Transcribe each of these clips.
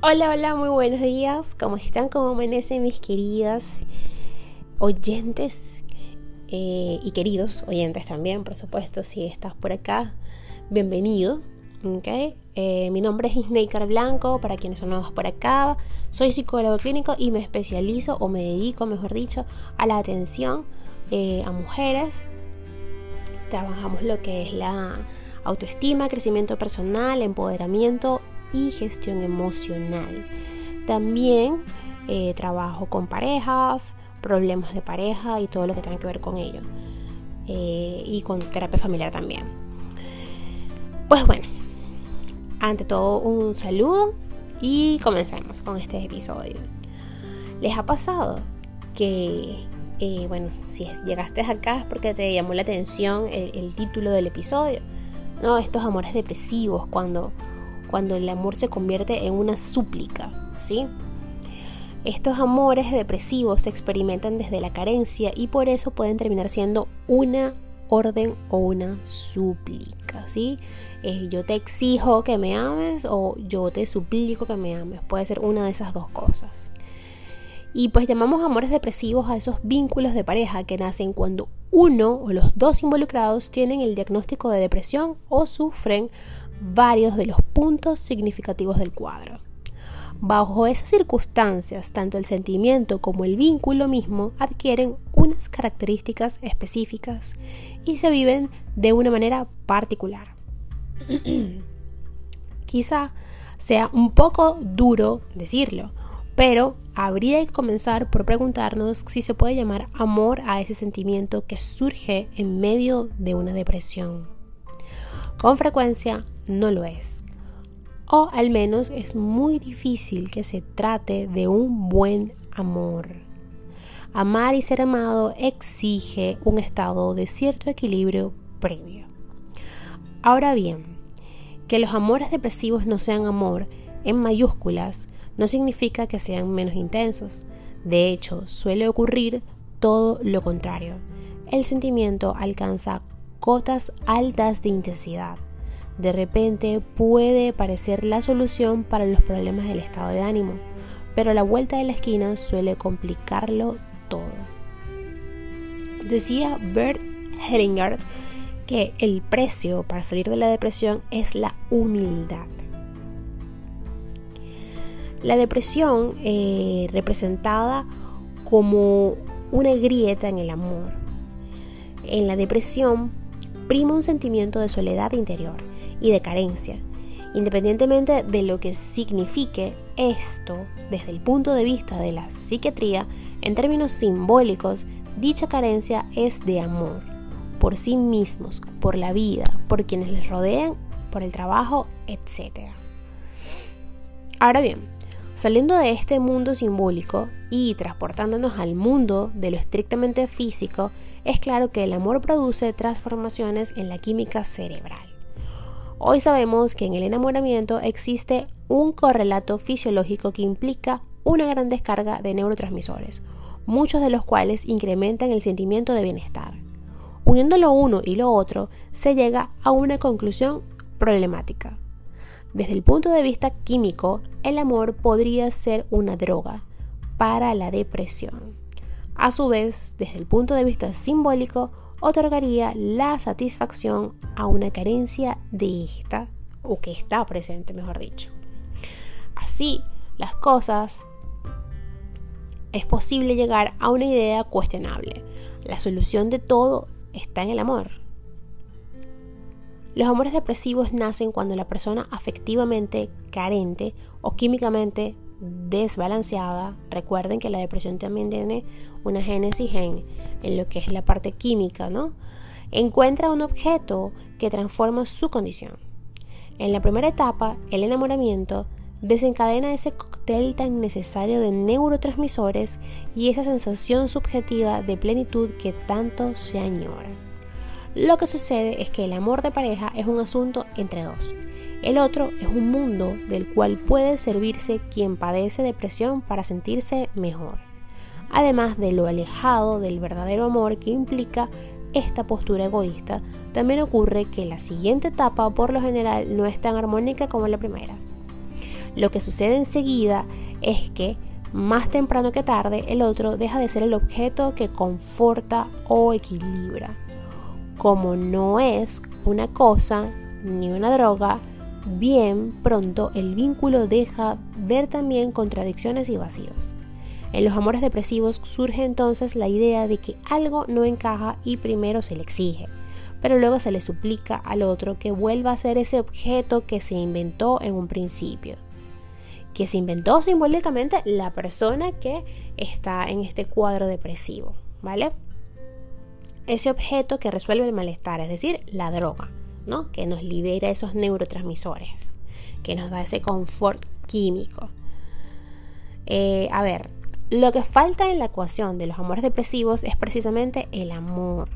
Hola, hola, muy buenos días. ¿Cómo están? ¿Cómo amanecen mis queridas oyentes? Eh, y queridos oyentes también, por supuesto, si estás por acá, bienvenido. Eh, mi nombre es Isneikar Blanco, para quienes son nuevos por acá. Soy psicólogo clínico y me especializo, o me dedico, mejor dicho, a la atención eh, a mujeres. Trabajamos lo que es la autoestima, crecimiento personal, empoderamiento y gestión emocional. También eh, trabajo con parejas, problemas de pareja y todo lo que tenga que ver con ello. Eh, y con terapia familiar también. Pues bueno, ante todo un saludo y comencemos con este episodio. ¿Les ha pasado que, eh, bueno, si llegaste acá es porque te llamó la atención el, el título del episodio? ¿No? Estos amores depresivos cuando cuando el amor se convierte en una súplica, ¿sí? Estos amores depresivos se experimentan desde la carencia y por eso pueden terminar siendo una orden o una súplica, ¿sí? Eh, yo te exijo que me ames o yo te suplico que me ames. Puede ser una de esas dos cosas. Y pues llamamos amores depresivos a esos vínculos de pareja que nacen cuando uno o los dos involucrados tienen el diagnóstico de depresión o sufren varios de los puntos significativos del cuadro. Bajo esas circunstancias, tanto el sentimiento como el vínculo mismo adquieren unas características específicas y se viven de una manera particular. Quizá sea un poco duro decirlo, pero habría que comenzar por preguntarnos si se puede llamar amor a ese sentimiento que surge en medio de una depresión. Con frecuencia no lo es. O al menos es muy difícil que se trate de un buen amor. Amar y ser amado exige un estado de cierto equilibrio previo. Ahora bien, que los amores depresivos no sean amor en mayúsculas no significa que sean menos intensos. De hecho, suele ocurrir todo lo contrario. El sentimiento alcanza cotas altas de intensidad de repente puede parecer la solución para los problemas del estado de ánimo, pero la vuelta de la esquina suele complicarlo todo. Decía Bert Hellinger que el precio para salir de la depresión es la humildad. La depresión eh, representada como una grieta en el amor. En la depresión prima un sentimiento de soledad interior y de carencia. Independientemente de lo que signifique esto desde el punto de vista de la psiquiatría, en términos simbólicos, dicha carencia es de amor, por sí mismos, por la vida, por quienes les rodean, por el trabajo, etc. Ahora bien, saliendo de este mundo simbólico y transportándonos al mundo de lo estrictamente físico, es claro que el amor produce transformaciones en la química cerebral. Hoy sabemos que en el enamoramiento existe un correlato fisiológico que implica una gran descarga de neurotransmisores, muchos de los cuales incrementan el sentimiento de bienestar. Uniendo lo uno y lo otro, se llega a una conclusión problemática. Desde el punto de vista químico, el amor podría ser una droga para la depresión. A su vez, desde el punto de vista simbólico, otorgaría la satisfacción a una carencia de esta, o que está presente, mejor dicho. Así, las cosas es posible llegar a una idea cuestionable. La solución de todo está en el amor. Los amores depresivos nacen cuando la persona afectivamente carente o químicamente desbalanceada. Recuerden que la depresión también tiene una génesis en, en lo que es la parte química, ¿no? Encuentra un objeto que transforma su condición. En la primera etapa, el enamoramiento desencadena ese cóctel tan necesario de neurotransmisores y esa sensación subjetiva de plenitud que tanto se añora. Lo que sucede es que el amor de pareja es un asunto entre dos. El otro es un mundo del cual puede servirse quien padece depresión para sentirse mejor, además de lo alejado del verdadero amor que implica esta postura egoísta, también ocurre que la siguiente etapa por lo general no es tan armónica como la primera. Lo que sucede enseguida es que más temprano que tarde el otro deja de ser el objeto que conforta o equilibra. Como no es una cosa ni una droga, bien pronto el vínculo deja ver también contradicciones y vacíos. En los amores depresivos surge entonces la idea de que algo no encaja y primero se le exige, pero luego se le suplica al otro que vuelva a ser ese objeto que se inventó en un principio, que se inventó simbólicamente la persona que está en este cuadro depresivo, ¿vale? Ese objeto que resuelve el malestar, es decir, la droga, ¿no? Que nos libera esos neurotransmisores, que nos da ese confort químico. Eh, a ver, lo que falta en la ecuación de los amores depresivos es precisamente el amor.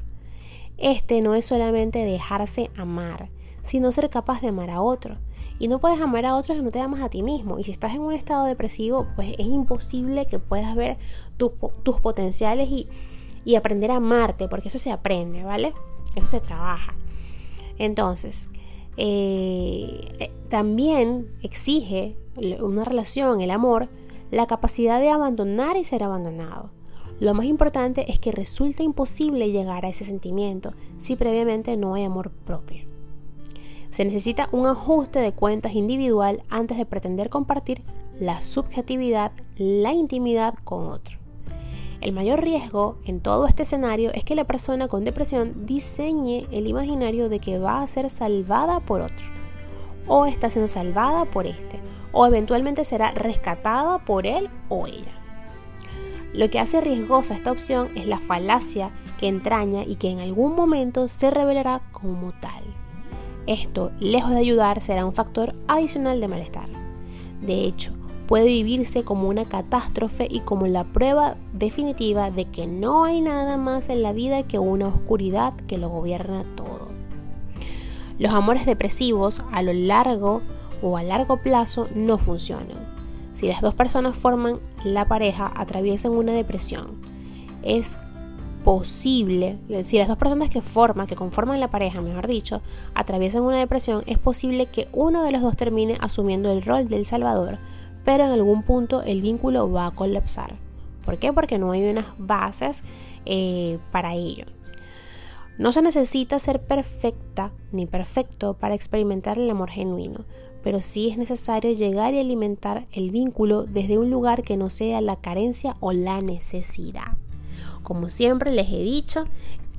Este no es solamente dejarse amar, sino ser capaz de amar a otro. Y no puedes amar a otros si no te amas a ti mismo. Y si estás en un estado depresivo, pues es imposible que puedas ver tus potenciales y, y aprender a amarte, porque eso se aprende, ¿vale? Eso se trabaja. Entonces, eh, eh, también exige una relación, el amor, la capacidad de abandonar y ser abandonado. Lo más importante es que resulta imposible llegar a ese sentimiento si previamente no hay amor propio. Se necesita un ajuste de cuentas individual antes de pretender compartir la subjetividad, la intimidad con otro. El mayor riesgo en todo este escenario es que la persona con depresión diseñe el imaginario de que va a ser salvada por otro, o está siendo salvada por este, o eventualmente será rescatada por él o ella. Lo que hace riesgosa esta opción es la falacia que entraña y que en algún momento se revelará como tal. Esto, lejos de ayudar, será un factor adicional de malestar. De hecho, puede vivirse como una catástrofe y como la prueba definitiva de que no hay nada más en la vida que una oscuridad que lo gobierna todo. Los amores depresivos a lo largo o a largo plazo no funcionan. Si las dos personas forman la pareja, atraviesan una depresión. Es posible, si las dos personas que forman, que conforman la pareja, mejor dicho, atraviesan una depresión, es posible que uno de los dos termine asumiendo el rol del salvador, pero en algún punto el vínculo va a colapsar. ¿Por qué? Porque no hay unas bases eh, para ello. No se necesita ser perfecta ni perfecto para experimentar el amor genuino, pero sí es necesario llegar y alimentar el vínculo desde un lugar que no sea la carencia o la necesidad. Como siempre les he dicho,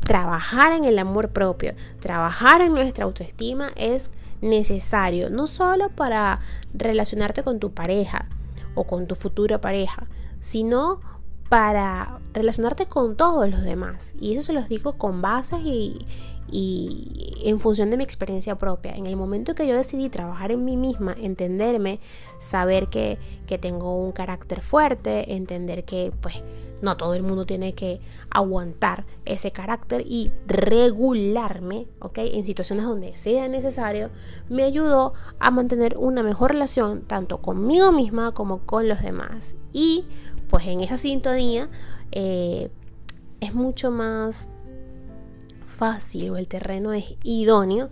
trabajar en el amor propio, trabajar en nuestra autoestima es necesario, no solo para relacionarte con tu pareja o con tu futura pareja, sino para relacionarte con todos los demás. Y eso se los digo con bases y, y en función de mi experiencia propia. En el momento que yo decidí trabajar en mí misma, entenderme, saber que, que tengo un carácter fuerte, entender que pues no todo el mundo tiene que aguantar ese carácter y regularme, ¿ok? En situaciones donde sea necesario, me ayudó a mantener una mejor relación tanto conmigo misma como con los demás. Y pues en esa sintonía eh, es mucho más fácil o el terreno es idóneo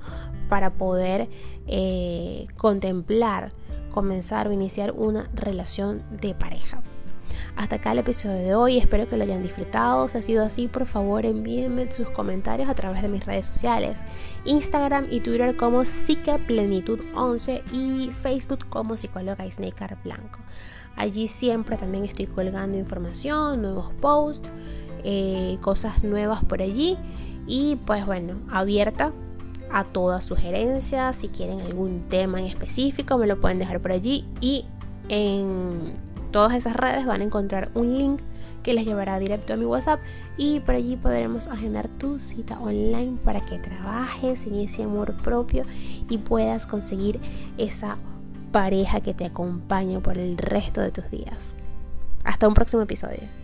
para poder eh, contemplar, comenzar o iniciar una relación de pareja. Hasta acá el episodio de hoy, espero que lo hayan disfrutado. Si ha sido así, por favor envíenme sus comentarios a través de mis redes sociales, Instagram y Twitter como psiqueplenitud11 y Facebook como psicóloga Snaker Blanco. Allí siempre también estoy colgando información, nuevos posts, eh, cosas nuevas por allí y pues bueno, abierta a todas sugerencias. Si quieren algún tema en específico, me lo pueden dejar por allí. Y en todas esas redes van a encontrar un link que les llevará directo a mi WhatsApp. Y por allí podremos agendar tu cita online para que trabajes en ese amor propio y puedas conseguir esa pareja que te acompañe por el resto de tus días. Hasta un próximo episodio.